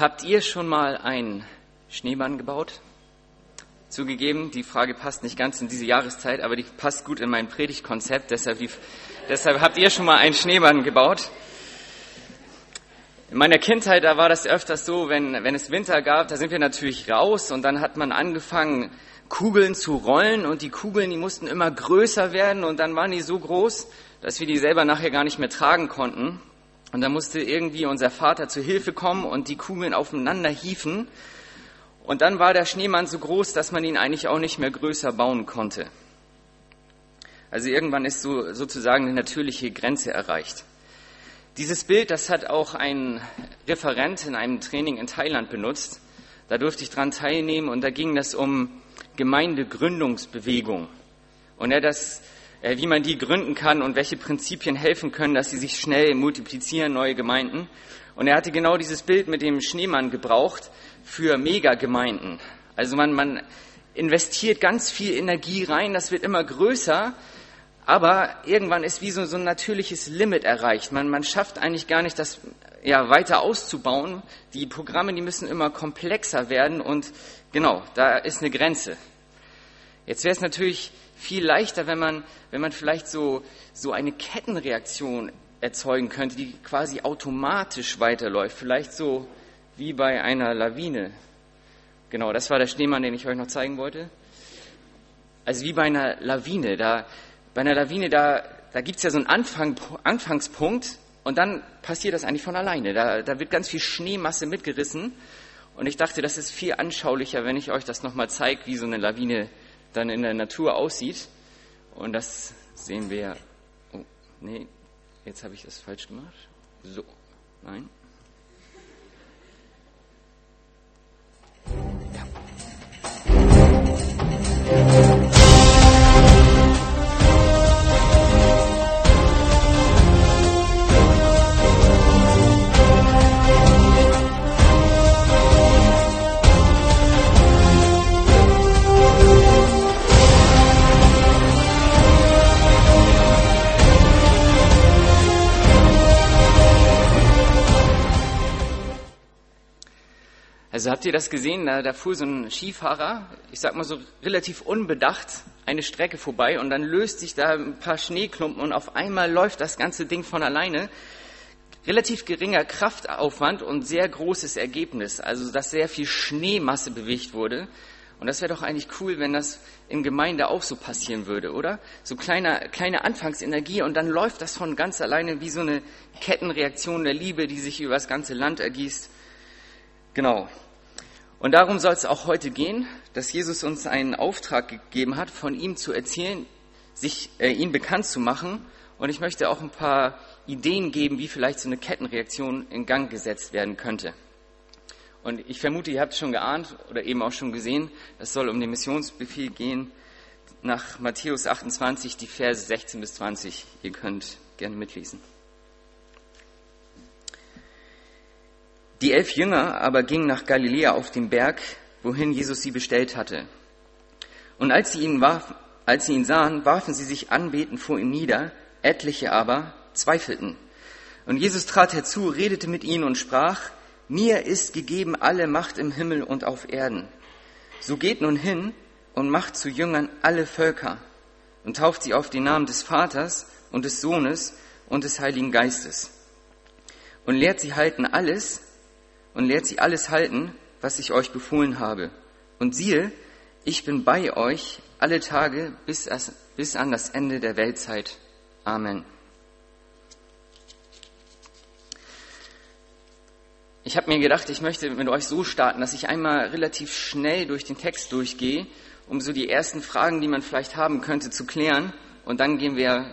Habt ihr schon mal einen Schneemann gebaut? Zugegeben, die Frage passt nicht ganz in diese Jahreszeit, aber die passt gut in mein Predigtkonzept. Deshalb, deshalb habt ihr schon mal einen Schneemann gebaut? In meiner Kindheit, da war das öfters so, wenn, wenn es Winter gab, da sind wir natürlich raus und dann hat man angefangen, Kugeln zu rollen und die Kugeln, die mussten immer größer werden und dann waren die so groß, dass wir die selber nachher gar nicht mehr tragen konnten. Und da musste irgendwie unser Vater zu Hilfe kommen und die Kugeln aufeinander hieven. Und dann war der Schneemann so groß, dass man ihn eigentlich auch nicht mehr größer bauen konnte. Also irgendwann ist so sozusagen eine natürliche Grenze erreicht. Dieses Bild, das hat auch ein Referent in einem Training in Thailand benutzt. Da durfte ich dran teilnehmen und da ging es um Gemeindegründungsbewegung. Und er das wie man die gründen kann und welche Prinzipien helfen können, dass sie sich schnell multiplizieren, neue Gemeinden. Und er hatte genau dieses Bild mit dem Schneemann gebraucht für Megagemeinden. Also man, man investiert ganz viel Energie rein, das wird immer größer, aber irgendwann ist wie so, so ein natürliches Limit erreicht. Man, man schafft eigentlich gar nicht, das ja, weiter auszubauen. Die Programme, die müssen immer komplexer werden und genau, da ist eine Grenze. Jetzt wäre es natürlich viel leichter, wenn man, wenn man vielleicht so, so eine Kettenreaktion erzeugen könnte, die quasi automatisch weiterläuft. Vielleicht so wie bei einer Lawine. Genau, das war der Schneemann, den ich euch noch zeigen wollte. Also wie bei einer Lawine. Da, bei einer Lawine, da, da gibt es ja so einen Anfang, Anfangspunkt und dann passiert das eigentlich von alleine. Da, da wird ganz viel Schneemasse mitgerissen. Und ich dachte, das ist viel anschaulicher, wenn ich euch das nochmal zeige, wie so eine Lawine dann in der Natur aussieht. Und das sehen wir. Oh, nee, jetzt habe ich das falsch gemacht. So, nein. Ja. Also habt ihr das gesehen? Da, da fuhr so ein Skifahrer, ich sag mal so relativ unbedacht, eine Strecke vorbei und dann löst sich da ein paar Schneeklumpen und auf einmal läuft das ganze Ding von alleine. Relativ geringer Kraftaufwand und sehr großes Ergebnis. Also, dass sehr viel Schneemasse bewegt wurde. Und das wäre doch eigentlich cool, wenn das in Gemeinde auch so passieren würde, oder? So kleine, kleine Anfangsenergie und dann läuft das von ganz alleine wie so eine Kettenreaktion der Liebe, die sich über das ganze Land ergießt. Genau. Und darum soll es auch heute gehen, dass Jesus uns einen Auftrag gegeben hat, von ihm zu erzählen, sich äh, ihn bekannt zu machen. Und ich möchte auch ein paar Ideen geben, wie vielleicht so eine Kettenreaktion in Gang gesetzt werden könnte. Und ich vermute, ihr habt es schon geahnt oder eben auch schon gesehen, es soll um den Missionsbefehl gehen nach Matthäus 28, die Verse 16 bis 20. Ihr könnt gerne mitlesen. Die elf Jünger aber gingen nach Galiläa auf den Berg, wohin Jesus sie bestellt hatte. Und als sie ihn, warf, als sie ihn sahen, warfen sie sich anbetend vor ihm nieder, etliche aber zweifelten. Und Jesus trat herzu, redete mit ihnen und sprach, mir ist gegeben alle Macht im Himmel und auf Erden. So geht nun hin und macht zu Jüngern alle Völker und tauft sie auf den Namen des Vaters und des Sohnes und des Heiligen Geistes und lehrt sie halten alles, und lehrt sie alles halten, was ich euch befohlen habe. Und siehe, ich bin bei euch alle Tage bis, bis an das Ende der Weltzeit. Amen. Ich habe mir gedacht, ich möchte mit euch so starten, dass ich einmal relativ schnell durch den Text durchgehe, um so die ersten Fragen, die man vielleicht haben könnte, zu klären. Und dann gehen wir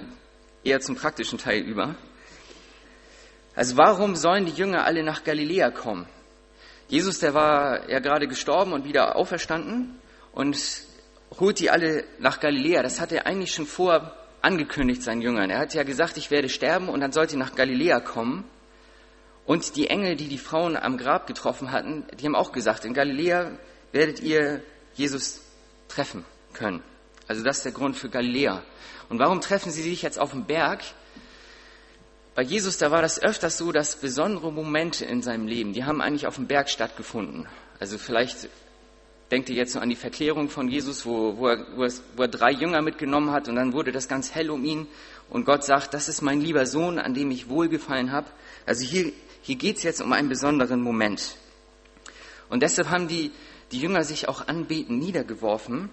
eher zum praktischen Teil über. Also warum sollen die Jünger alle nach Galiläa kommen? Jesus, der war ja gerade gestorben und wieder auferstanden und holt die alle nach Galiläa. Das hat er eigentlich schon vor angekündigt seinen Jüngern. Er hat ja gesagt, ich werde sterben und dann sollt ihr nach Galiläa kommen. Und die Engel, die die Frauen am Grab getroffen hatten, die haben auch gesagt, in Galiläa werdet ihr Jesus treffen können. Also das ist der Grund für Galiläa. Und warum treffen sie sich jetzt auf dem Berg? Bei Jesus, da war das öfters so, dass besondere Momente in seinem Leben, die haben eigentlich auf dem Berg stattgefunden. Also vielleicht denkt ihr jetzt so an die Verklärung von Jesus, wo, wo, er, wo, er, wo er drei Jünger mitgenommen hat und dann wurde das ganz hell um ihn und Gott sagt, das ist mein lieber Sohn, an dem ich wohlgefallen habe. Also hier, hier geht es jetzt um einen besonderen Moment. Und deshalb haben die, die Jünger sich auch anbeten niedergeworfen,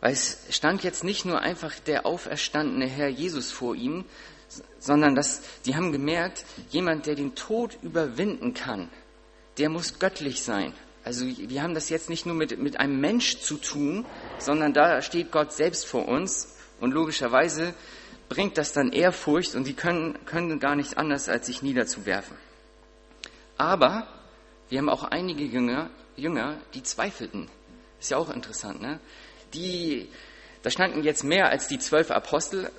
weil es stand jetzt nicht nur einfach der auferstandene Herr Jesus vor ihnen, sondern dass die haben gemerkt, jemand, der den Tod überwinden kann, der muss göttlich sein. Also wir haben das jetzt nicht nur mit, mit einem Mensch zu tun, sondern da steht Gott selbst vor uns und logischerweise bringt das dann Ehrfurcht und die können, können gar nicht anders, als sich niederzuwerfen. Aber wir haben auch einige Jünger, Jünger, die zweifelten. Ist ja auch interessant, ne? Die, da standen jetzt mehr als die zwölf Apostel,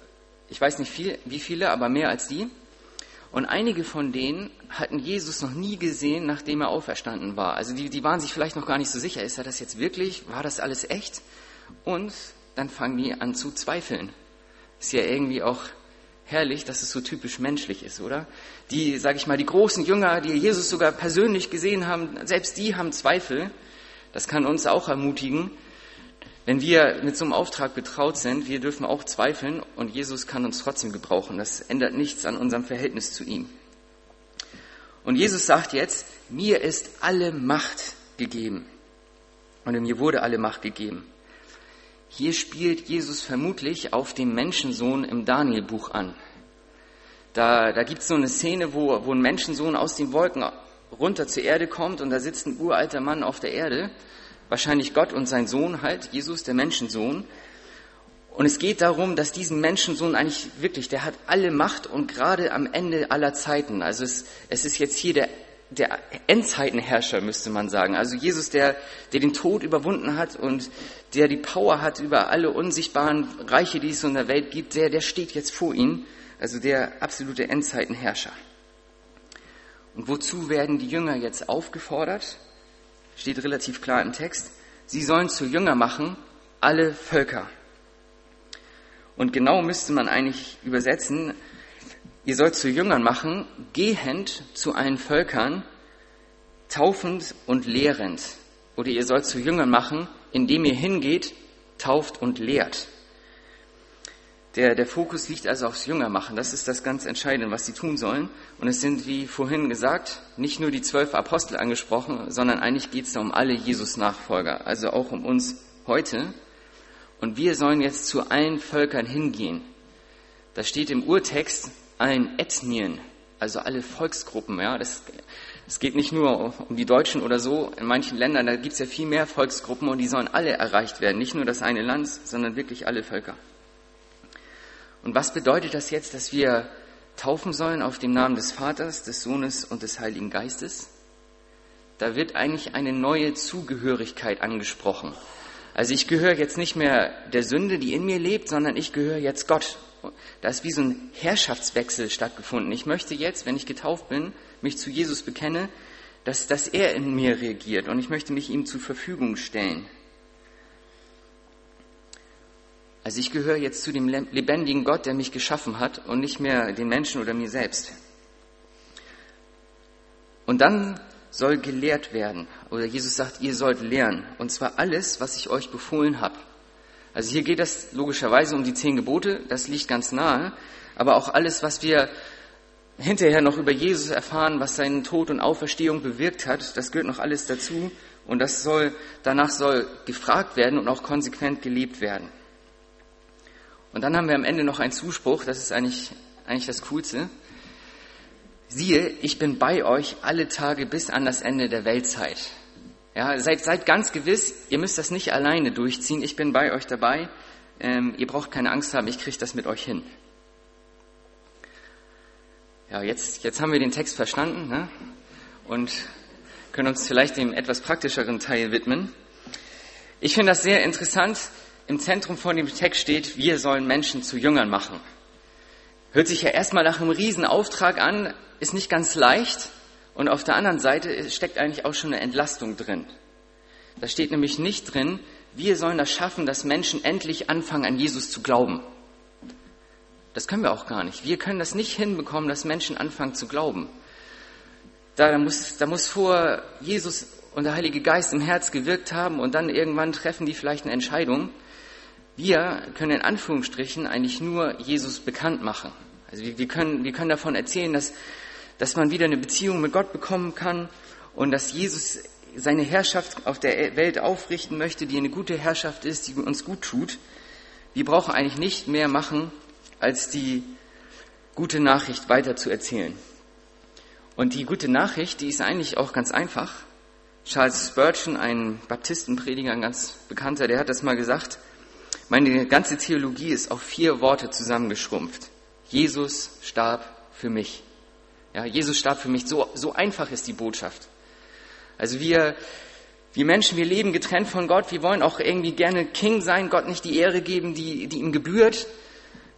ich weiß nicht viel, wie viele, aber mehr als die. Und einige von denen hatten Jesus noch nie gesehen, nachdem er auferstanden war. Also die, die waren sich vielleicht noch gar nicht so sicher, ist er das jetzt wirklich? War das alles echt? Und dann fangen die an zu zweifeln. Ist ja irgendwie auch herrlich, dass es so typisch menschlich ist, oder? Die, sage ich mal, die großen Jünger, die Jesus sogar persönlich gesehen haben, selbst die haben Zweifel. Das kann uns auch ermutigen, wenn wir mit so einem Auftrag betraut sind, wir dürfen auch zweifeln und Jesus kann uns trotzdem gebrauchen. Das ändert nichts an unserem Verhältnis zu ihm. Und Jesus sagt jetzt, mir ist alle Macht gegeben. Und mir wurde alle Macht gegeben. Hier spielt Jesus vermutlich auf den Menschensohn im Danielbuch an. Da, da gibt es so eine Szene, wo, wo ein Menschensohn aus den Wolken runter zur Erde kommt und da sitzt ein uralter Mann auf der Erde wahrscheinlich Gott und sein Sohn halt, Jesus, der Menschensohn. Und es geht darum, dass diesen Menschensohn eigentlich wirklich, der hat alle Macht und gerade am Ende aller Zeiten. Also es, es ist jetzt hier der, der Endzeitenherrscher, müsste man sagen. Also Jesus, der, der den Tod überwunden hat und der die Power hat über alle unsichtbaren Reiche, die es in der Welt gibt, der, der steht jetzt vor ihnen. Also der absolute Endzeitenherrscher. Und wozu werden die Jünger jetzt aufgefordert? Steht relativ klar im Text, sie sollen zu Jünger machen alle Völker. Und genau müsste man eigentlich übersetzen, ihr sollt zu Jüngern machen, gehend zu allen Völkern, taufend und lehrend. Oder ihr sollt zu Jüngern machen, indem ihr hingeht, tauft und lehrt. Der, der Fokus liegt also aufs Jüngermachen. Das ist das ganz Entscheidende, was sie tun sollen. Und es sind, wie vorhin gesagt, nicht nur die zwölf Apostel angesprochen, sondern eigentlich geht es da um alle Jesus-Nachfolger, also auch um uns heute. Und wir sollen jetzt zu allen Völkern hingehen. Da steht im Urtext allen Ethnien, also alle Volksgruppen. Ja, das, es geht nicht nur um die Deutschen oder so. In manchen Ländern, da gibt es ja viel mehr Volksgruppen und die sollen alle erreicht werden. Nicht nur das eine Land, sondern wirklich alle Völker. Und was bedeutet das jetzt, dass wir taufen sollen auf dem Namen des Vaters, des Sohnes und des Heiligen Geistes? Da wird eigentlich eine neue Zugehörigkeit angesprochen. Also ich gehöre jetzt nicht mehr der Sünde, die in mir lebt, sondern ich gehöre jetzt Gott. Da ist wie so ein Herrschaftswechsel stattgefunden. Ich möchte jetzt, wenn ich getauft bin, mich zu Jesus bekenne, dass, dass er in mir reagiert und ich möchte mich ihm zur Verfügung stellen. Also ich gehöre jetzt zu dem lebendigen Gott, der mich geschaffen hat und nicht mehr den Menschen oder mir selbst. Und dann soll gelehrt werden. Oder Jesus sagt, ihr sollt lernen. Und zwar alles, was ich euch befohlen habe. Also hier geht es logischerweise um die zehn Gebote, das liegt ganz nahe. Aber auch alles, was wir hinterher noch über Jesus erfahren, was seinen Tod und Auferstehung bewirkt hat, das gehört noch alles dazu. Und das soll, danach soll gefragt werden und auch konsequent gelebt werden. Und dann haben wir am Ende noch einen Zuspruch, das ist eigentlich, eigentlich das Coolste. Siehe, ich bin bei euch alle Tage bis an das Ende der Weltzeit. Ja, seid, seid ganz gewiss, ihr müsst das nicht alleine durchziehen. Ich bin bei euch dabei. Ähm, ihr braucht keine Angst haben, ich kriege das mit euch hin. Ja, jetzt, jetzt haben wir den Text verstanden ne? und können uns vielleicht dem etwas praktischeren Teil widmen. Ich finde das sehr interessant, im Zentrum von dem Text steht, wir sollen Menschen zu Jüngern machen. Hört sich ja erstmal nach einem Riesenauftrag an, ist nicht ganz leicht und auf der anderen Seite steckt eigentlich auch schon eine Entlastung drin. Da steht nämlich nicht drin, wir sollen das schaffen, dass Menschen endlich anfangen, an Jesus zu glauben. Das können wir auch gar nicht. Wir können das nicht hinbekommen, dass Menschen anfangen zu glauben. Da muss, da muss vor Jesus und der Heilige Geist im Herz gewirkt haben und dann irgendwann treffen die vielleicht eine Entscheidung. Wir können in Anführungsstrichen eigentlich nur Jesus bekannt machen. Also wir, wir, können, wir können davon erzählen, dass, dass man wieder eine Beziehung mit Gott bekommen kann und dass Jesus seine Herrschaft auf der Welt aufrichten möchte, die eine gute Herrschaft ist, die uns gut tut. Wir brauchen eigentlich nicht mehr machen, als die gute Nachricht weiter zu erzählen. Und die gute Nachricht, die ist eigentlich auch ganz einfach. Charles Spurgeon, ein Baptistenprediger, ein ganz bekannter, der hat das mal gesagt. Meine ganze Theologie ist auf vier Worte zusammengeschrumpft. Jesus starb für mich. Ja, Jesus starb für mich. So, so einfach ist die Botschaft. Also wir, wir Menschen, wir leben getrennt von Gott. Wir wollen auch irgendwie gerne King sein, Gott nicht die Ehre geben, die, die ihm gebührt.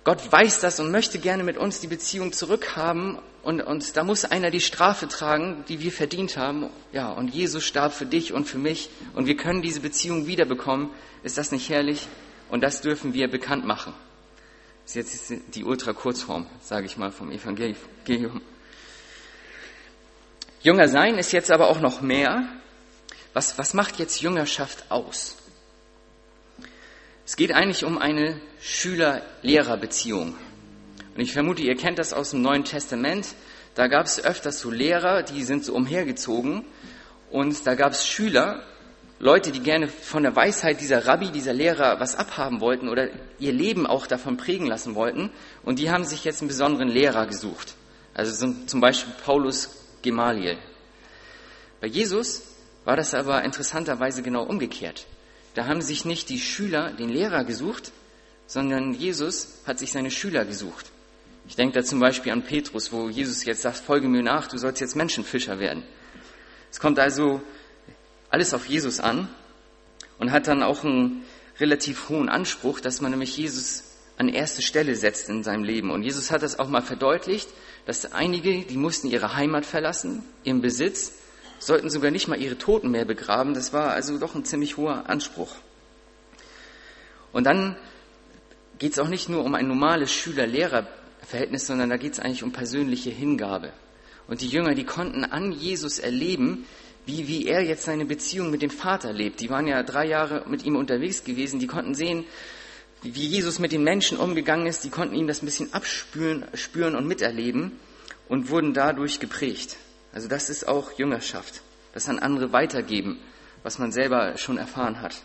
Gott weiß das und möchte gerne mit uns die Beziehung zurückhaben. Und, und da muss einer die Strafe tragen, die wir verdient haben. Ja, und Jesus starb für dich und für mich. Und wir können diese Beziehung wiederbekommen. Ist das nicht herrlich? Und das dürfen wir bekannt machen. Das ist jetzt die Ultra-Kurzform, sage ich mal, vom Evangelium. Jünger sein ist jetzt aber auch noch mehr. Was, was macht jetzt Jüngerschaft aus? Es geht eigentlich um eine Schüler-Lehrer-Beziehung. Und ich vermute, ihr kennt das aus dem Neuen Testament. Da gab es öfters so Lehrer, die sind so umhergezogen. Und da gab es Schüler, Leute, die gerne von der Weisheit dieser Rabbi, dieser Lehrer was abhaben wollten oder ihr Leben auch davon prägen lassen wollten. Und die haben sich jetzt einen besonderen Lehrer gesucht. Also zum Beispiel Paulus Gemaliel. Bei Jesus war das aber interessanterweise genau umgekehrt. Da haben sich nicht die Schüler den Lehrer gesucht, sondern Jesus hat sich seine Schüler gesucht. Ich denke da zum Beispiel an Petrus, wo Jesus jetzt sagt, folge mir nach, du sollst jetzt Menschenfischer werden. Es kommt also alles auf Jesus an und hat dann auch einen relativ hohen Anspruch, dass man nämlich Jesus an erste Stelle setzt in seinem Leben. Und Jesus hat das auch mal verdeutlicht, dass einige, die mussten ihre Heimat verlassen, ihren Besitz, sollten sogar nicht mal ihre Toten mehr begraben. Das war also doch ein ziemlich hoher Anspruch. Und dann geht es auch nicht nur um ein normales Schüler-Lehrer-Verhältnis, sondern da geht es eigentlich um persönliche Hingabe. Und die Jünger, die konnten an Jesus erleben, wie, wie er jetzt seine Beziehung mit dem Vater lebt. Die waren ja drei Jahre mit ihm unterwegs gewesen, die konnten sehen, wie Jesus mit den Menschen umgegangen ist, die konnten ihm das ein bisschen abspüren spüren und miterleben und wurden dadurch geprägt. Also das ist auch Jüngerschaft, das an andere weitergeben, was man selber schon erfahren hat.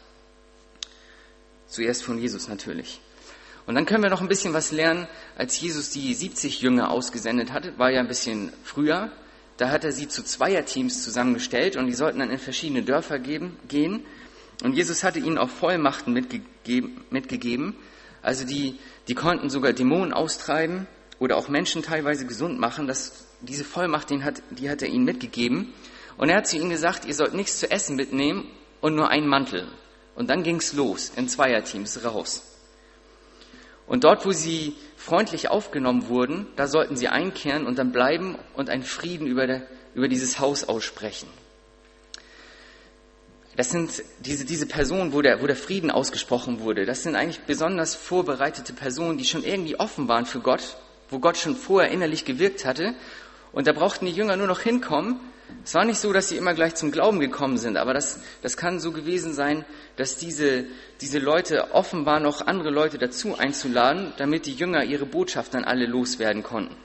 Zuerst von Jesus natürlich. Und dann können wir noch ein bisschen was lernen, als Jesus die 70 Jünger ausgesendet hatte, war ja ein bisschen früher. Da hat er sie zu Zweierteams zusammengestellt und die sollten dann in verschiedene Dörfer geben, gehen. Und Jesus hatte ihnen auch Vollmachten mitgegeben, mitgegeben. Also die, die konnten sogar Dämonen austreiben oder auch Menschen teilweise gesund machen. Das, diese Vollmacht, den hat, die hat er ihnen mitgegeben. Und er hat zu ihnen gesagt, ihr sollt nichts zu essen mitnehmen und nur einen Mantel. Und dann ging's los, in Zweierteams raus. Und dort, wo sie freundlich aufgenommen wurden, da sollten sie einkehren und dann bleiben und einen Frieden über, der, über dieses Haus aussprechen. Das sind diese, diese Personen, wo der, wo der Frieden ausgesprochen wurde. Das sind eigentlich besonders vorbereitete Personen, die schon irgendwie offen waren für Gott, wo Gott schon vorher innerlich gewirkt hatte. Und da brauchten die Jünger nur noch hinkommen es war nicht so, dass sie immer gleich zum Glauben gekommen sind, aber das, das kann so gewesen sein, dass diese, diese Leute offen waren, noch andere Leute dazu einzuladen, damit die Jünger ihre Botschaft dann alle loswerden konnten.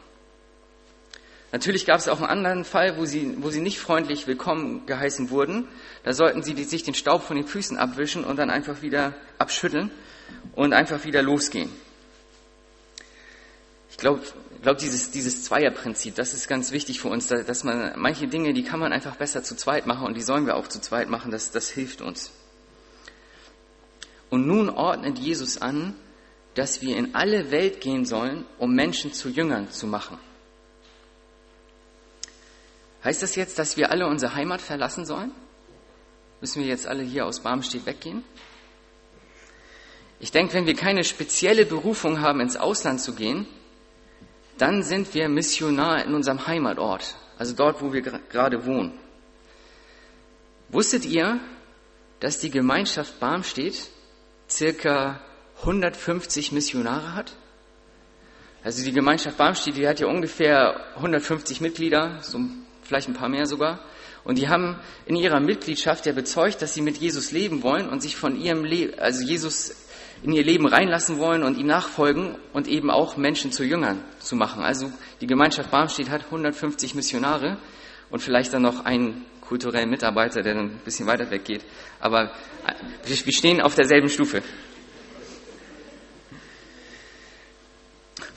Natürlich gab es auch einen anderen Fall, wo sie, wo sie nicht freundlich willkommen geheißen wurden. Da sollten sie sich den Staub von den Füßen abwischen und dann einfach wieder abschütteln und einfach wieder losgehen. Ich glaube, ich glaube, dieses, dieses Zweierprinzip, das ist ganz wichtig für uns, dass man manche Dinge, die kann man einfach besser zu zweit machen und die sollen wir auch zu zweit machen, das, das hilft uns. Und nun ordnet Jesus an, dass wir in alle Welt gehen sollen, um Menschen zu Jüngern zu machen. Heißt das jetzt, dass wir alle unsere Heimat verlassen sollen? Müssen wir jetzt alle hier aus Barmstedt weggehen? Ich denke, wenn wir keine spezielle Berufung haben, ins Ausland zu gehen, dann sind wir Missionar in unserem Heimatort, also dort, wo wir gerade wohnen. Wusstet ihr, dass die Gemeinschaft Barmstedt circa 150 Missionare hat? Also die Gemeinschaft Barmstedt, die hat ja ungefähr 150 Mitglieder, so vielleicht ein paar mehr sogar. Und die haben in ihrer Mitgliedschaft ja bezeugt, dass sie mit Jesus leben wollen und sich von ihrem Leben, also Jesus in ihr Leben reinlassen wollen und ihm nachfolgen und eben auch Menschen zu Jüngern zu machen. Also die Gemeinschaft Barmstedt hat 150 Missionare und vielleicht dann noch einen kulturellen Mitarbeiter, der dann ein bisschen weiter weggeht. Aber wir stehen auf derselben Stufe.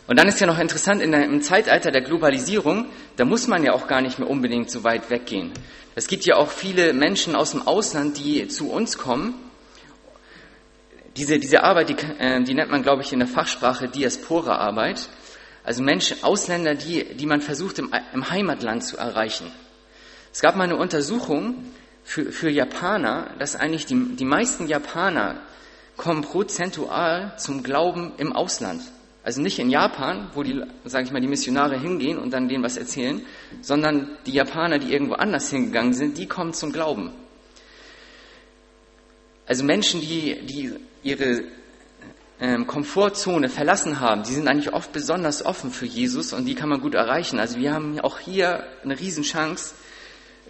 Und dann ist ja noch interessant, in der, im Zeitalter der Globalisierung, da muss man ja auch gar nicht mehr unbedingt so weit weggehen. Es gibt ja auch viele Menschen aus dem Ausland, die zu uns kommen. Diese, diese Arbeit, die, äh, die nennt man, glaube ich, in der Fachsprache Diaspora-Arbeit. Also Menschen, Ausländer, die, die man versucht im, im Heimatland zu erreichen. Es gab mal eine Untersuchung für, für Japaner, dass eigentlich die, die meisten Japaner kommen prozentual zum Glauben im Ausland. Also nicht in Japan, wo die, sage ich mal, die Missionare hingehen und dann denen was erzählen, sondern die Japaner, die irgendwo anders hingegangen sind, die kommen zum Glauben. Also Menschen, die, die ihre ähm, Komfortzone verlassen haben, die sind eigentlich oft besonders offen für Jesus und die kann man gut erreichen. Also wir haben auch hier eine Riesenchance,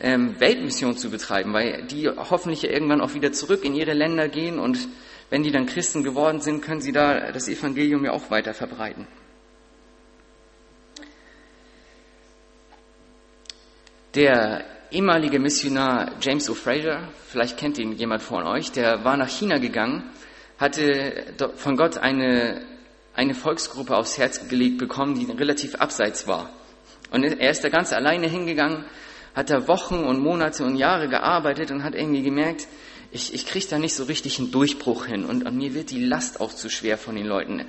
ähm, Weltmission zu betreiben, weil die hoffentlich irgendwann auch wieder zurück in ihre Länder gehen und wenn die dann Christen geworden sind, können sie da das Evangelium ja auch weiter verbreiten. Der ehemalige Missionar James O'Fraser, vielleicht kennt ihn jemand von euch, der war nach China gegangen, hatte von Gott eine, eine Volksgruppe aufs Herz gelegt bekommen, die relativ abseits war. Und er ist da ganz alleine hingegangen, hat da Wochen und Monate und Jahre gearbeitet und hat irgendwie gemerkt, ich, ich kriege da nicht so richtig einen Durchbruch hin und an mir wird die Last auch zu schwer von den Leuten.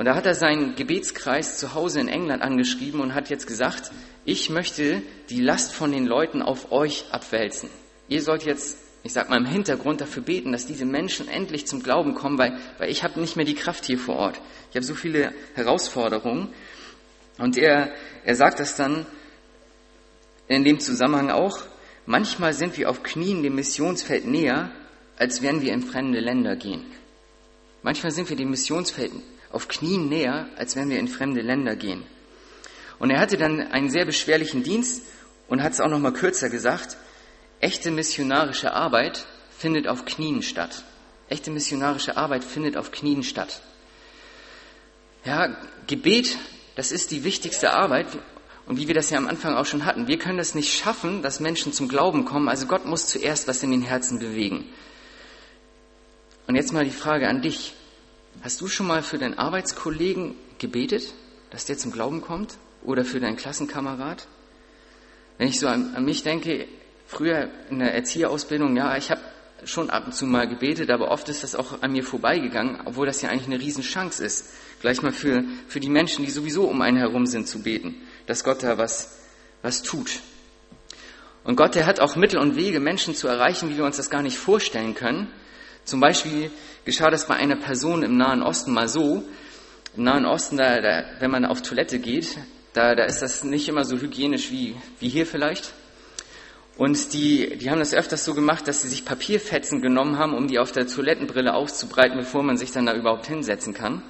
Und da hat er seinen Gebetskreis zu Hause in England angeschrieben und hat jetzt gesagt, ich möchte die Last von den Leuten auf euch abwälzen. Ihr sollt jetzt, ich sag mal im Hintergrund dafür beten, dass diese Menschen endlich zum Glauben kommen, weil, weil ich habe nicht mehr die Kraft hier vor Ort. Ich habe so viele Herausforderungen. Und er, er sagt das dann in dem Zusammenhang auch, Manchmal sind wir auf Knien dem Missionsfeld näher, als wenn wir in fremde Länder gehen. Manchmal sind wir dem Missionsfeld auf Knien näher, als wenn wir in fremde Länder gehen. Und er hatte dann einen sehr beschwerlichen Dienst und hat es auch noch mal kürzer gesagt. Echte missionarische Arbeit findet auf Knien statt. Echte missionarische Arbeit findet auf Knien statt. Ja, Gebet, das ist die wichtigste Arbeit und wie wir das ja am Anfang auch schon hatten, wir können es nicht schaffen, dass Menschen zum Glauben kommen. Also Gott muss zuerst was in den Herzen bewegen. Und jetzt mal die Frage an dich. Hast du schon mal für deinen Arbeitskollegen gebetet, dass der zum Glauben kommt? Oder für deinen Klassenkamerad? Wenn ich so an, an mich denke, früher in der Erzieherausbildung, ja, ich habe schon ab und zu mal gebetet, aber oft ist das auch an mir vorbeigegangen, obwohl das ja eigentlich eine Riesenchance ist, gleich mal für, für die Menschen, die sowieso um einen herum sind, zu beten dass Gott da was, was tut. Und Gott, der hat auch Mittel und Wege, Menschen zu erreichen, wie wir uns das gar nicht vorstellen können. Zum Beispiel geschah das bei einer Person im Nahen Osten mal so. Im Nahen Osten, da, da, wenn man auf Toilette geht, da, da ist das nicht immer so hygienisch wie, wie hier vielleicht. Und die, die haben das öfters so gemacht, dass sie sich Papierfetzen genommen haben, um die auf der Toilettenbrille auszubreiten, bevor man sich dann da überhaupt hinsetzen kann.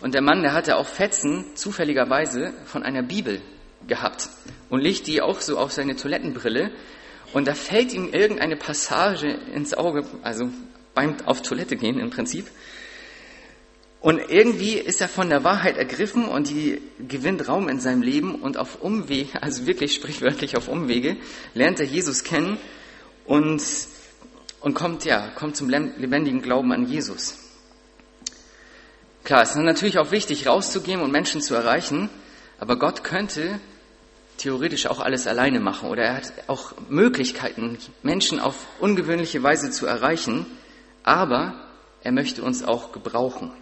Und der Mann, der hatte auch Fetzen zufälligerweise von einer Bibel gehabt und legt die auch so auf seine Toilettenbrille. Und da fällt ihm irgendeine Passage ins Auge, also beim auf Toilette gehen im Prinzip. Und irgendwie ist er von der Wahrheit ergriffen und die gewinnt Raum in seinem Leben und auf Umwege, also wirklich sprichwörtlich auf Umwege, lernt er Jesus kennen und, und kommt, ja, kommt zum lebendigen Glauben an Jesus. Klar, es ist natürlich auch wichtig, rauszugehen und Menschen zu erreichen, aber Gott könnte theoretisch auch alles alleine machen oder er hat auch Möglichkeiten, Menschen auf ungewöhnliche Weise zu erreichen, aber er möchte uns auch gebrauchen.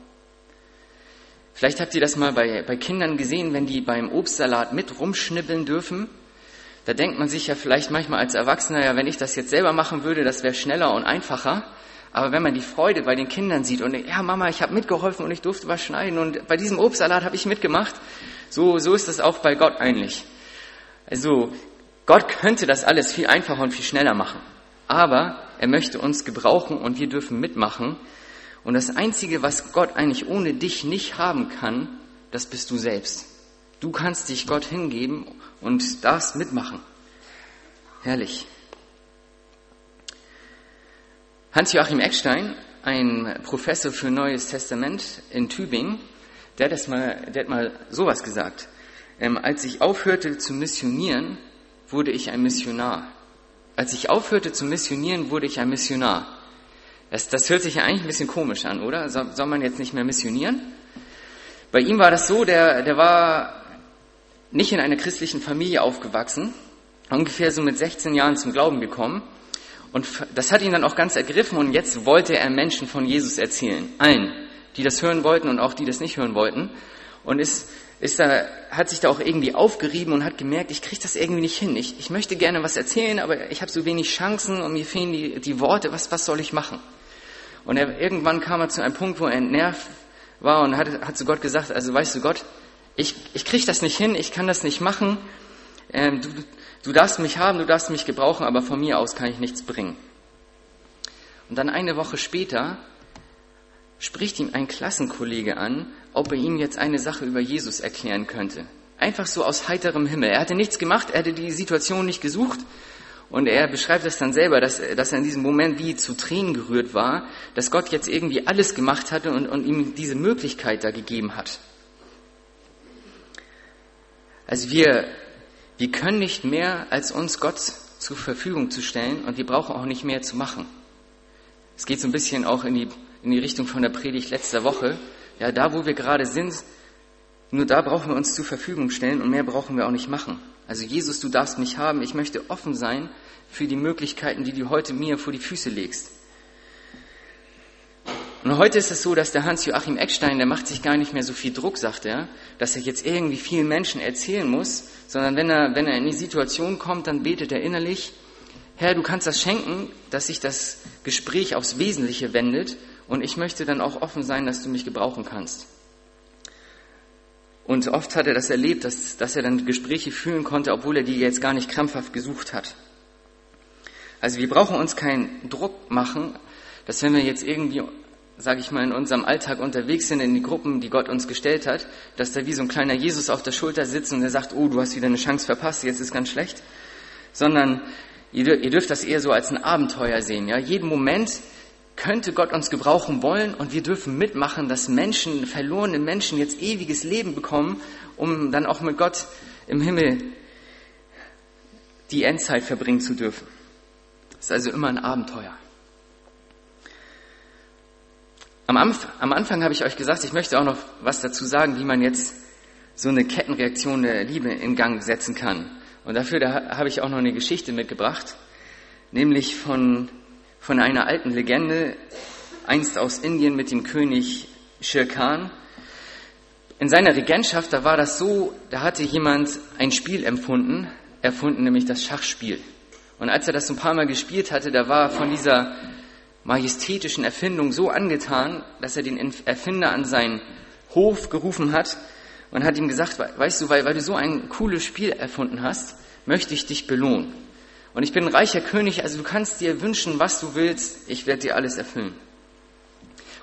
Vielleicht habt ihr das mal bei, bei Kindern gesehen, wenn die beim Obstsalat mit rumschnibbeln dürfen. Da denkt man sich ja vielleicht manchmal als Erwachsener, ja, wenn ich das jetzt selber machen würde, das wäre schneller und einfacher. Aber wenn man die Freude bei den Kindern sieht und ja, Mama, ich habe mitgeholfen und ich durfte was schneiden und bei diesem Obstsalat habe ich mitgemacht, so, so ist das auch bei Gott eigentlich. Also Gott könnte das alles viel einfacher und viel schneller machen. Aber er möchte uns gebrauchen und wir dürfen mitmachen. Und das Einzige, was Gott eigentlich ohne dich nicht haben kann, das bist du selbst. Du kannst dich Gott hingeben und darfst mitmachen. Herrlich. Hans-Joachim Eckstein, ein Professor für Neues Testament in Tübingen, der hat, das mal, der hat mal sowas gesagt. Ähm, als ich aufhörte zu missionieren, wurde ich ein Missionar. Als ich aufhörte zu missionieren, wurde ich ein Missionar. Das, das hört sich ja eigentlich ein bisschen komisch an, oder? Soll, soll man jetzt nicht mehr missionieren? Bei ihm war das so, der, der war nicht in einer christlichen Familie aufgewachsen, ungefähr so mit 16 Jahren zum Glauben gekommen. Und das hat ihn dann auch ganz ergriffen und jetzt wollte er Menschen von Jesus erzählen. Allen, die das hören wollten und auch die das nicht hören wollten. Und ist, ist da, hat sich da auch irgendwie aufgerieben und hat gemerkt, ich kriege das irgendwie nicht hin. Ich, ich möchte gerne was erzählen, aber ich habe so wenig Chancen und mir fehlen die, die Worte. Was, was soll ich machen? Und er, irgendwann kam er zu einem Punkt, wo er entnervt war und hat, hat zu Gott gesagt, also weißt du Gott, ich, ich kriege das nicht hin, ich kann das nicht machen. Ähm, du, du darfst mich haben, du darfst mich gebrauchen, aber von mir aus kann ich nichts bringen. Und dann eine Woche später spricht ihm ein Klassenkollege an, ob er ihm jetzt eine Sache über Jesus erklären könnte. Einfach so aus heiterem Himmel. Er hatte nichts gemacht, er hatte die Situation nicht gesucht, und er beschreibt es dann selber, dass, dass er in diesem Moment wie zu Tränen gerührt war, dass Gott jetzt irgendwie alles gemacht hatte und, und ihm diese Möglichkeit da gegeben hat. Also wir, wir können nicht mehr, als uns Gott zur Verfügung zu stellen und wir brauchen auch nicht mehr zu machen. Es geht so ein bisschen auch in die, in die Richtung von der Predigt letzter Woche. Ja, da wo wir gerade sind, nur da brauchen wir uns zur Verfügung stellen und mehr brauchen wir auch nicht machen. Also Jesus, du darfst mich haben. Ich möchte offen sein für die Möglichkeiten, die du heute mir vor die Füße legst. Und heute ist es so, dass der Hans-Joachim Eckstein, der macht sich gar nicht mehr so viel Druck, sagt er, dass er jetzt irgendwie vielen Menschen erzählen muss, sondern wenn er, wenn er in die Situation kommt, dann betet er innerlich, Herr, du kannst das schenken, dass sich das Gespräch aufs Wesentliche wendet und ich möchte dann auch offen sein, dass du mich gebrauchen kannst. Und oft hat er das erlebt, dass, dass er dann Gespräche führen konnte, obwohl er die jetzt gar nicht krampfhaft gesucht hat. Also wir brauchen uns keinen Druck machen, dass wenn wir jetzt irgendwie, sage ich mal, in unserem Alltag unterwegs sind, in die Gruppen, die Gott uns gestellt hat, dass da wie so ein kleiner Jesus auf der Schulter sitzt und er sagt, oh, du hast wieder eine Chance verpasst, jetzt ist ganz schlecht. Sondern ihr, ihr dürft das eher so als ein Abenteuer sehen. Ja? Jeden Moment könnte Gott uns gebrauchen wollen und wir dürfen mitmachen, dass Menschen, verlorene Menschen jetzt ewiges Leben bekommen, um dann auch mit Gott im Himmel die Endzeit verbringen zu dürfen. Das ist also immer ein Abenteuer. Am, Anfang, am Anfang habe ich euch gesagt, ich möchte auch noch was dazu sagen, wie man jetzt so eine Kettenreaktion der Liebe in Gang setzen kann. Und dafür da habe ich auch noch eine Geschichte mitgebracht, nämlich von von einer alten Legende, einst aus Indien mit dem König Shir Khan. In seiner Regentschaft, da war das so, da hatte jemand ein Spiel empfunden, erfunden, nämlich das Schachspiel. Und als er das ein paar Mal gespielt hatte, da war er von dieser majestätischen Erfindung so angetan, dass er den Erfinder an seinen Hof gerufen hat und hat ihm gesagt, weißt du, weil, weil du so ein cooles Spiel erfunden hast, möchte ich dich belohnen. Und ich bin ein reicher König, also du kannst dir wünschen, was du willst, ich werde dir alles erfüllen.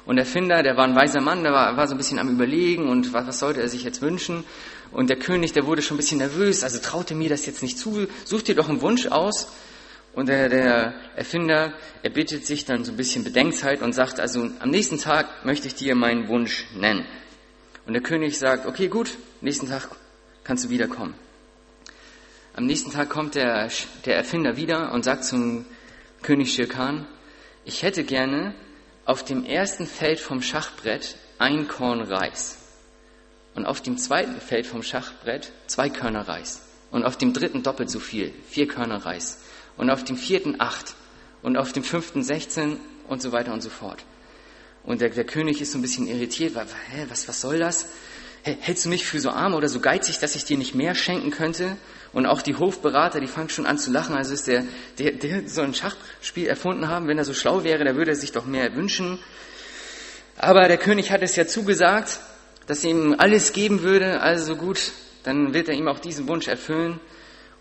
Und der Finder, der war ein weiser Mann, der war, war so ein bisschen am Überlegen und was, was sollte er sich jetzt wünschen. Und der König, der wurde schon ein bisschen nervös, also traute mir das jetzt nicht zu, such dir doch einen Wunsch aus. Und der, der Erfinder, er bittet sich dann so ein bisschen Bedenkzeit und sagt, also am nächsten Tag möchte ich dir meinen Wunsch nennen. Und der König sagt, okay, gut, nächsten Tag kannst du wiederkommen. Am nächsten Tag kommt der, der Erfinder wieder und sagt zum König Schirkan, ich hätte gerne auf dem ersten Feld vom Schachbrett ein Korn Reis und auf dem zweiten Feld vom Schachbrett zwei Körner Reis und auf dem dritten doppelt so viel, vier Körner Reis und auf dem vierten acht und auf dem fünften sechzehn und so weiter und so fort. Und der, der König ist so ein bisschen irritiert, weil, hä, was, was soll das? hältst du mich für so arm oder so geizig, dass ich dir nicht mehr schenken könnte? Und auch die Hofberater, die fangen schon an zu lachen. Also ist der, der, der so ein Schachspiel erfunden haben, wenn er so schlau wäre, der würde er sich doch mehr wünschen. Aber der König hat es ja zugesagt, dass er ihm alles geben würde. Also gut, dann wird er ihm auch diesen Wunsch erfüllen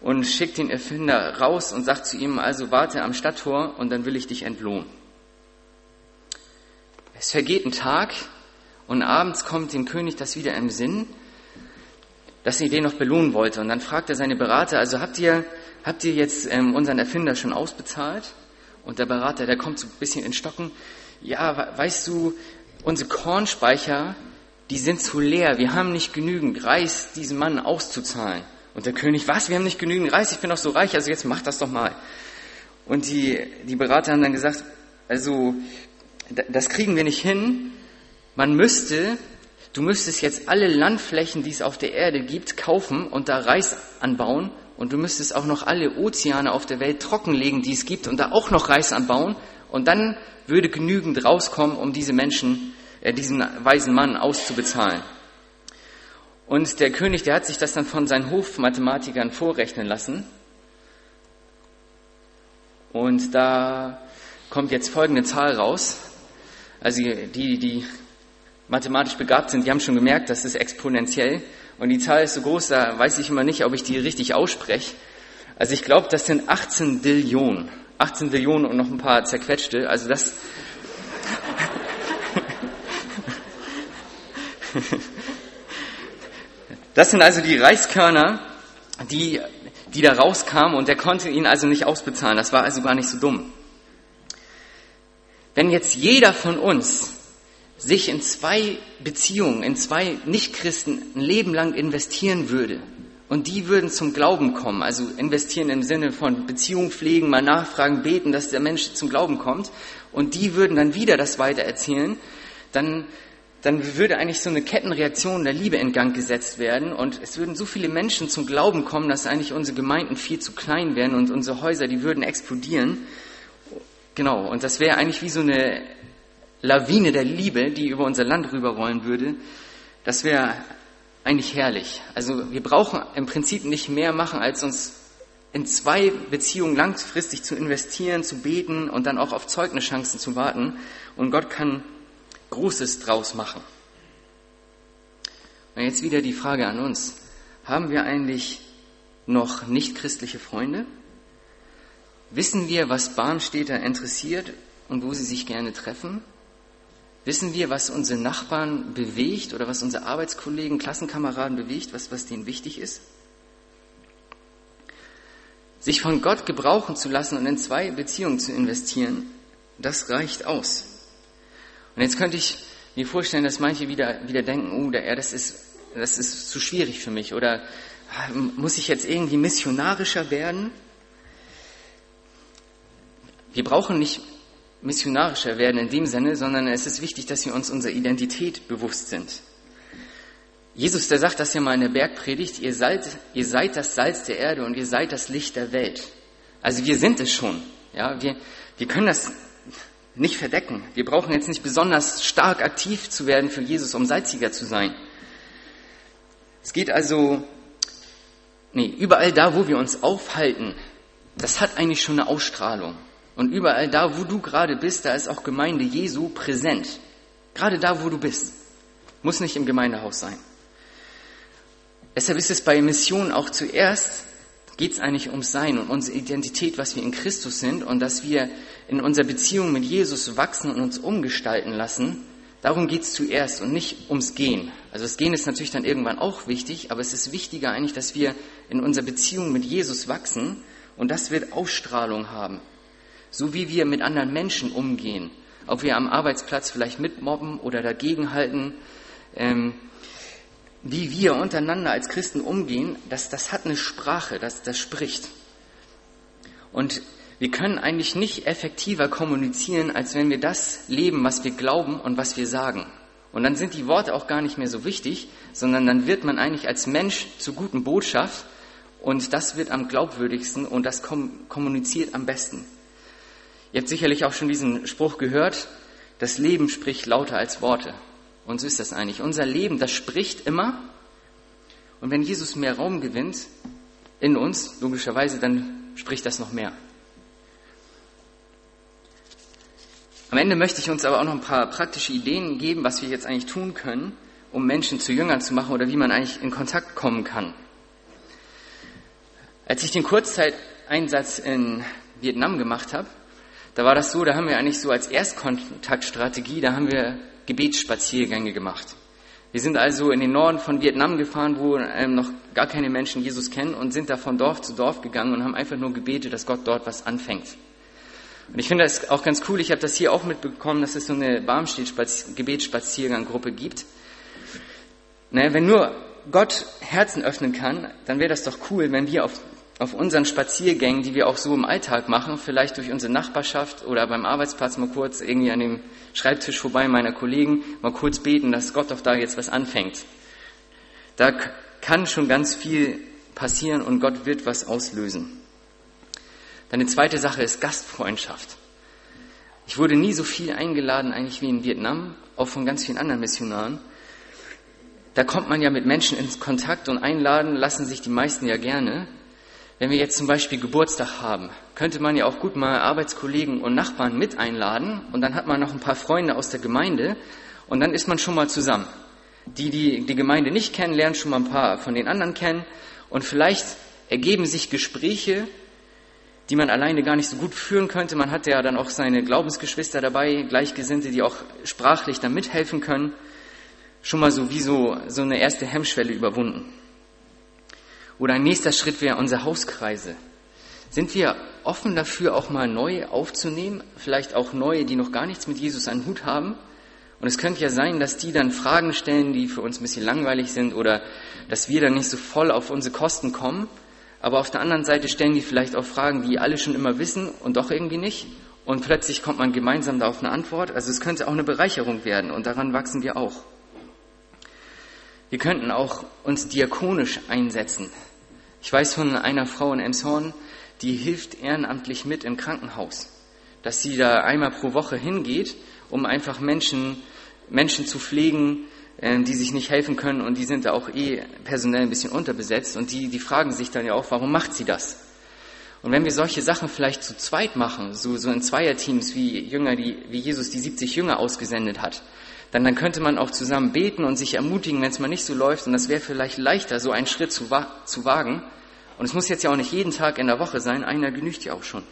und schickt den Erfinder raus und sagt zu ihm, also warte am Stadttor und dann will ich dich entlohnen. Es vergeht ein Tag Und abends kommt dem König das wieder im Sinn, dass er den noch belohnen wollte. Und dann fragt er seine Berater, also habt ihr, habt ihr jetzt ähm, unseren Erfinder schon ausbezahlt? Und der Berater, der kommt so ein bisschen in Stocken. Ja, weißt du, unsere Kornspeicher, die sind zu leer. Wir haben nicht genügend Reis, diesen Mann auszuzahlen. Und der König, was? Wir haben nicht genügend Reis, ich bin doch so reich, also jetzt mach das doch mal. Und die, die Berater haben dann gesagt, also, das kriegen wir nicht hin. Man müsste Du müsstest jetzt alle Landflächen, die es auf der Erde gibt, kaufen und da Reis anbauen. Und du müsstest auch noch alle Ozeane auf der Welt trockenlegen, die es gibt, und da auch noch Reis anbauen. Und dann würde genügend rauskommen, um diese Menschen, äh, diesen weisen Mann auszubezahlen. Und der König, der hat sich das dann von seinen Hofmathematikern vorrechnen lassen. Und da kommt jetzt folgende Zahl raus. Also die, die mathematisch begabt sind, die haben schon gemerkt, das ist exponentiell. Und die Zahl ist so groß, da weiß ich immer nicht, ob ich die richtig ausspreche. Also ich glaube, das sind 18 Billionen. 18 Billionen und noch ein paar zerquetschte. Also das. Das sind also die Reiskörner, die, die da rauskamen und der konnte ihn also nicht ausbezahlen. Das war also gar nicht so dumm. Wenn jetzt jeder von uns sich in zwei Beziehungen, in zwei Nichtchristen ein Leben lang investieren würde. Und die würden zum Glauben kommen, also investieren im Sinne von Beziehung pflegen, mal nachfragen, beten, dass der Mensch zum Glauben kommt. Und die würden dann wieder das weitererzählen, dann, dann würde eigentlich so eine Kettenreaktion der Liebe in Gang gesetzt werden. Und es würden so viele Menschen zum Glauben kommen, dass eigentlich unsere Gemeinden viel zu klein wären und unsere Häuser, die würden explodieren. Genau, und das wäre eigentlich wie so eine Lawine der Liebe, die über unser Land rüberrollen würde, das wäre eigentlich herrlich. Also wir brauchen im Prinzip nicht mehr machen, als uns in zwei Beziehungen langfristig zu investieren, zu beten und dann auch auf Zeugnischancen zu warten. Und Gott kann Großes draus machen. Und jetzt wieder die Frage an uns. Haben wir eigentlich noch nicht christliche Freunde? Wissen wir, was Bahnstädter interessiert und wo sie sich gerne treffen? Wissen wir, was unsere Nachbarn bewegt oder was unsere Arbeitskollegen, Klassenkameraden bewegt, was, was denen wichtig ist? Sich von Gott gebrauchen zu lassen und in zwei Beziehungen zu investieren, das reicht aus. Und jetzt könnte ich mir vorstellen, dass manche wieder, wieder denken, oh, das ist, das ist zu schwierig für mich oder ah, muss ich jetzt irgendwie missionarischer werden? Wir brauchen nicht missionarischer werden in dem Sinne, sondern es ist wichtig, dass wir uns unserer Identität bewusst sind. Jesus, der sagt das ja mal in der Bergpredigt, ihr seid, ihr seid das Salz der Erde und ihr seid das Licht der Welt. Also wir sind es schon. Ja, wir, wir können das nicht verdecken. Wir brauchen jetzt nicht besonders stark aktiv zu werden für Jesus, um salziger zu sein. Es geht also, nee, überall da, wo wir uns aufhalten, das hat eigentlich schon eine Ausstrahlung. Und überall da, wo du gerade bist, da ist auch Gemeinde Jesu präsent. Gerade da, wo du bist. Muss nicht im Gemeindehaus sein. Deshalb ist es bei Missionen auch zuerst, geht es eigentlich ums Sein und unsere Identität, was wir in Christus sind und dass wir in unserer Beziehung mit Jesus wachsen und uns umgestalten lassen. Darum geht es zuerst und nicht ums Gehen. Also das Gehen ist natürlich dann irgendwann auch wichtig, aber es ist wichtiger eigentlich, dass wir in unserer Beziehung mit Jesus wachsen und das wird Ausstrahlung haben so wie wir mit anderen Menschen umgehen, ob wir am Arbeitsplatz vielleicht mitmobben oder dagegenhalten, ähm, wie wir untereinander als Christen umgehen, das, das hat eine Sprache, das, das spricht. Und wir können eigentlich nicht effektiver kommunizieren, als wenn wir das leben, was wir glauben und was wir sagen. Und dann sind die Worte auch gar nicht mehr so wichtig, sondern dann wird man eigentlich als Mensch zur guten Botschaft und das wird am glaubwürdigsten und das kommuniziert am besten. Ihr habt sicherlich auch schon diesen Spruch gehört, das Leben spricht lauter als Worte. Und so ist das eigentlich. Unser Leben, das spricht immer. Und wenn Jesus mehr Raum gewinnt in uns, logischerweise, dann spricht das noch mehr. Am Ende möchte ich uns aber auch noch ein paar praktische Ideen geben, was wir jetzt eigentlich tun können, um Menschen zu Jüngern zu machen oder wie man eigentlich in Kontakt kommen kann. Als ich den Kurzzeiteinsatz in Vietnam gemacht habe, da war das so, da haben wir eigentlich so als Erstkontaktstrategie, da haben wir Gebetsspaziergänge gemacht. Wir sind also in den Norden von Vietnam gefahren, wo ähm, noch gar keine Menschen Jesus kennen und sind da von Dorf zu Dorf gegangen und haben einfach nur gebetet, dass Gott dort was anfängt. Und ich finde das auch ganz cool, ich habe das hier auch mitbekommen, dass es so eine Barmstedt-Gebetsspazierganggruppe gibt. Naja, wenn nur Gott Herzen öffnen kann, dann wäre das doch cool, wenn wir auf auf unseren Spaziergängen, die wir auch so im Alltag machen, vielleicht durch unsere Nachbarschaft oder beim Arbeitsplatz mal kurz irgendwie an dem Schreibtisch vorbei meiner Kollegen, mal kurz beten, dass Gott doch da jetzt was anfängt. Da kann schon ganz viel passieren und Gott wird was auslösen. Dann die zweite Sache ist Gastfreundschaft. Ich wurde nie so viel eingeladen eigentlich wie in Vietnam, auch von ganz vielen anderen Missionaren. Da kommt man ja mit Menschen ins Kontakt und einladen lassen sich die meisten ja gerne. Wenn wir jetzt zum Beispiel Geburtstag haben, könnte man ja auch gut mal Arbeitskollegen und Nachbarn mit einladen und dann hat man noch ein paar Freunde aus der Gemeinde und dann ist man schon mal zusammen. Die, die die Gemeinde nicht kennen, lernen schon mal ein paar von den anderen kennen und vielleicht ergeben sich Gespräche, die man alleine gar nicht so gut führen könnte. Man hat ja dann auch seine Glaubensgeschwister dabei, Gleichgesinnte, die auch sprachlich dann mithelfen können. Schon mal so wie so, so eine erste Hemmschwelle überwunden. Oder ein nächster Schritt wäre unsere Hauskreise. Sind wir offen dafür, auch mal neue aufzunehmen? Vielleicht auch neue, die noch gar nichts mit Jesus an Hut haben? Und es könnte ja sein, dass die dann Fragen stellen, die für uns ein bisschen langweilig sind oder dass wir dann nicht so voll auf unsere Kosten kommen. Aber auf der anderen Seite stellen die vielleicht auch Fragen, die alle schon immer wissen und doch irgendwie nicht. Und plötzlich kommt man gemeinsam da auf eine Antwort. Also es könnte auch eine Bereicherung werden und daran wachsen wir auch. Wir könnten auch uns diakonisch einsetzen. Ich weiß von einer Frau in Emshorn, die hilft ehrenamtlich mit im Krankenhaus, dass sie da einmal pro Woche hingeht, um einfach Menschen, Menschen zu pflegen, äh, die sich nicht helfen können und die sind da auch eh personell ein bisschen unterbesetzt und die, die fragen sich dann ja auch, warum macht sie das? Und wenn wir solche Sachen vielleicht zu zweit machen, so, so in Zweierteams wie Jünger, die, wie Jesus die 70 Jünger ausgesendet hat, dann, dann könnte man auch zusammen beten und sich ermutigen, wenn es mal nicht so läuft. Und das wäre vielleicht leichter, so einen Schritt zu, wa zu wagen. Und es muss jetzt ja auch nicht jeden Tag in der Woche sein, einer genügt ja auch schon.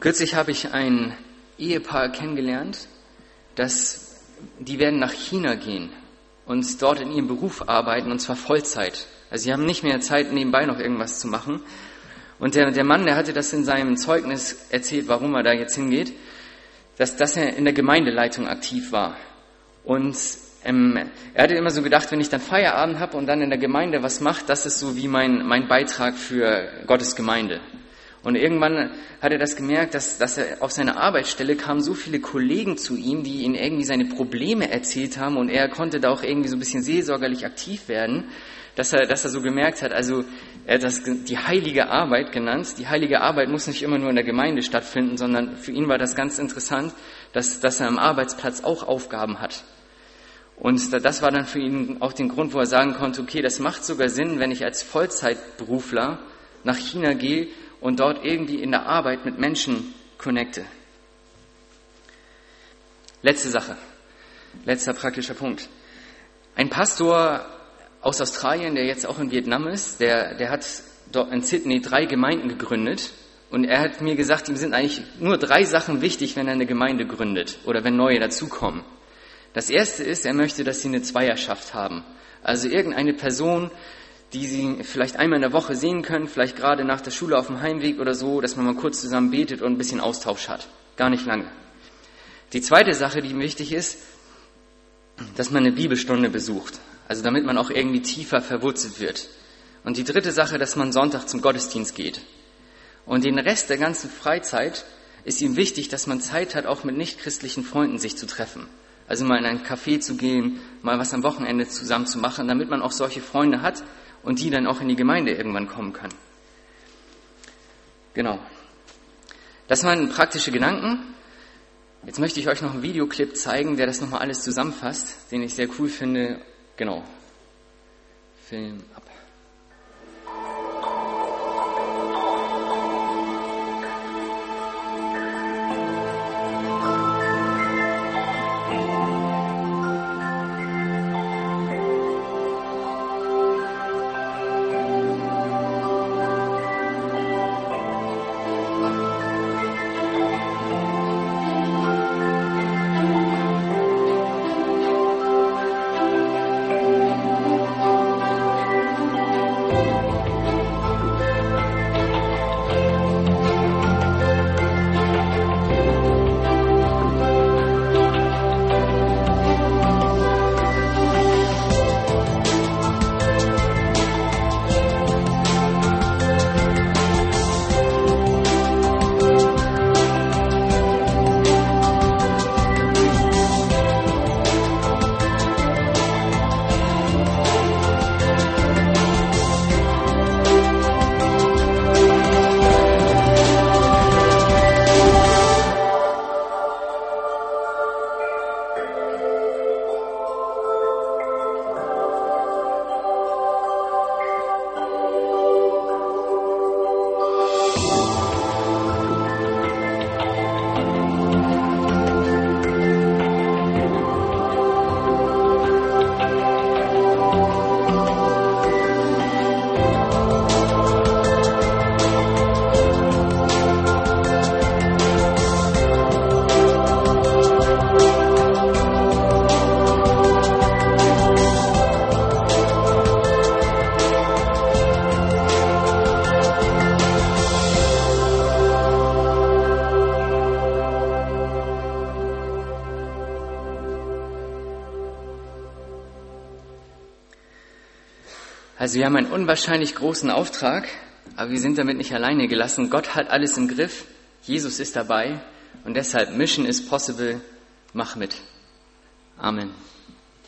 Kürzlich habe ich ein Ehepaar kennengelernt, das, die werden nach China gehen und dort in ihrem Beruf arbeiten, und zwar Vollzeit. Also sie haben nicht mehr Zeit, nebenbei noch irgendwas zu machen. Und der, der Mann, der hatte das in seinem Zeugnis erzählt, warum er da jetzt hingeht dass, dass er in der Gemeindeleitung aktiv war. Und ähm, er hatte immer so gedacht, wenn ich dann Feierabend habe und dann in der Gemeinde was mache, das ist so wie mein, mein Beitrag für Gottes Gemeinde. Und irgendwann hat er das gemerkt, dass, dass er auf seiner Arbeitsstelle kamen so viele Kollegen zu ihm, die ihm irgendwie seine Probleme erzählt haben und er konnte da auch irgendwie so ein bisschen seelsorgerlich aktiv werden dass er, dass er so gemerkt hat, also er hat das die heilige Arbeit genannt. Die heilige Arbeit muss nicht immer nur in der Gemeinde stattfinden, sondern für ihn war das ganz interessant, dass, dass er am Arbeitsplatz auch Aufgaben hat. Und das war dann für ihn auch den Grund, wo er sagen konnte, okay, das macht sogar Sinn, wenn ich als Vollzeitberufler nach China gehe und dort irgendwie in der Arbeit mit Menschen connecte. Letzte Sache, letzter praktischer Punkt. Ein Pastor aus Australien, der jetzt auch in Vietnam ist, der, der hat dort in Sydney drei Gemeinden gegründet. Und er hat mir gesagt, ihm sind eigentlich nur drei Sachen wichtig, wenn er eine Gemeinde gründet oder wenn neue dazukommen. Das erste ist, er möchte, dass sie eine Zweierschaft haben. Also irgendeine Person, die sie vielleicht einmal in der Woche sehen können, vielleicht gerade nach der Schule auf dem Heimweg oder so, dass man mal kurz zusammen betet und ein bisschen Austausch hat. Gar nicht lange. Die zweite Sache, die ihm wichtig ist, dass man eine Bibelstunde besucht. Also damit man auch irgendwie tiefer verwurzelt wird. Und die dritte Sache, dass man Sonntag zum Gottesdienst geht. Und den Rest der ganzen Freizeit ist ihm wichtig, dass man Zeit hat, auch mit nichtchristlichen Freunden sich zu treffen. Also mal in ein Café zu gehen, mal was am Wochenende zusammen zu machen, damit man auch solche Freunde hat und die dann auch in die Gemeinde irgendwann kommen können. Genau. Das waren praktische Gedanken. Jetzt möchte ich euch noch einen Videoclip zeigen, der das nochmal alles zusammenfasst, den ich sehr cool finde Genau. Film ab. Also wir haben einen unwahrscheinlich großen Auftrag, aber wir sind damit nicht alleine gelassen. Gott hat alles im Griff, Jesus ist dabei und deshalb Mission is possible, mach mit. Amen.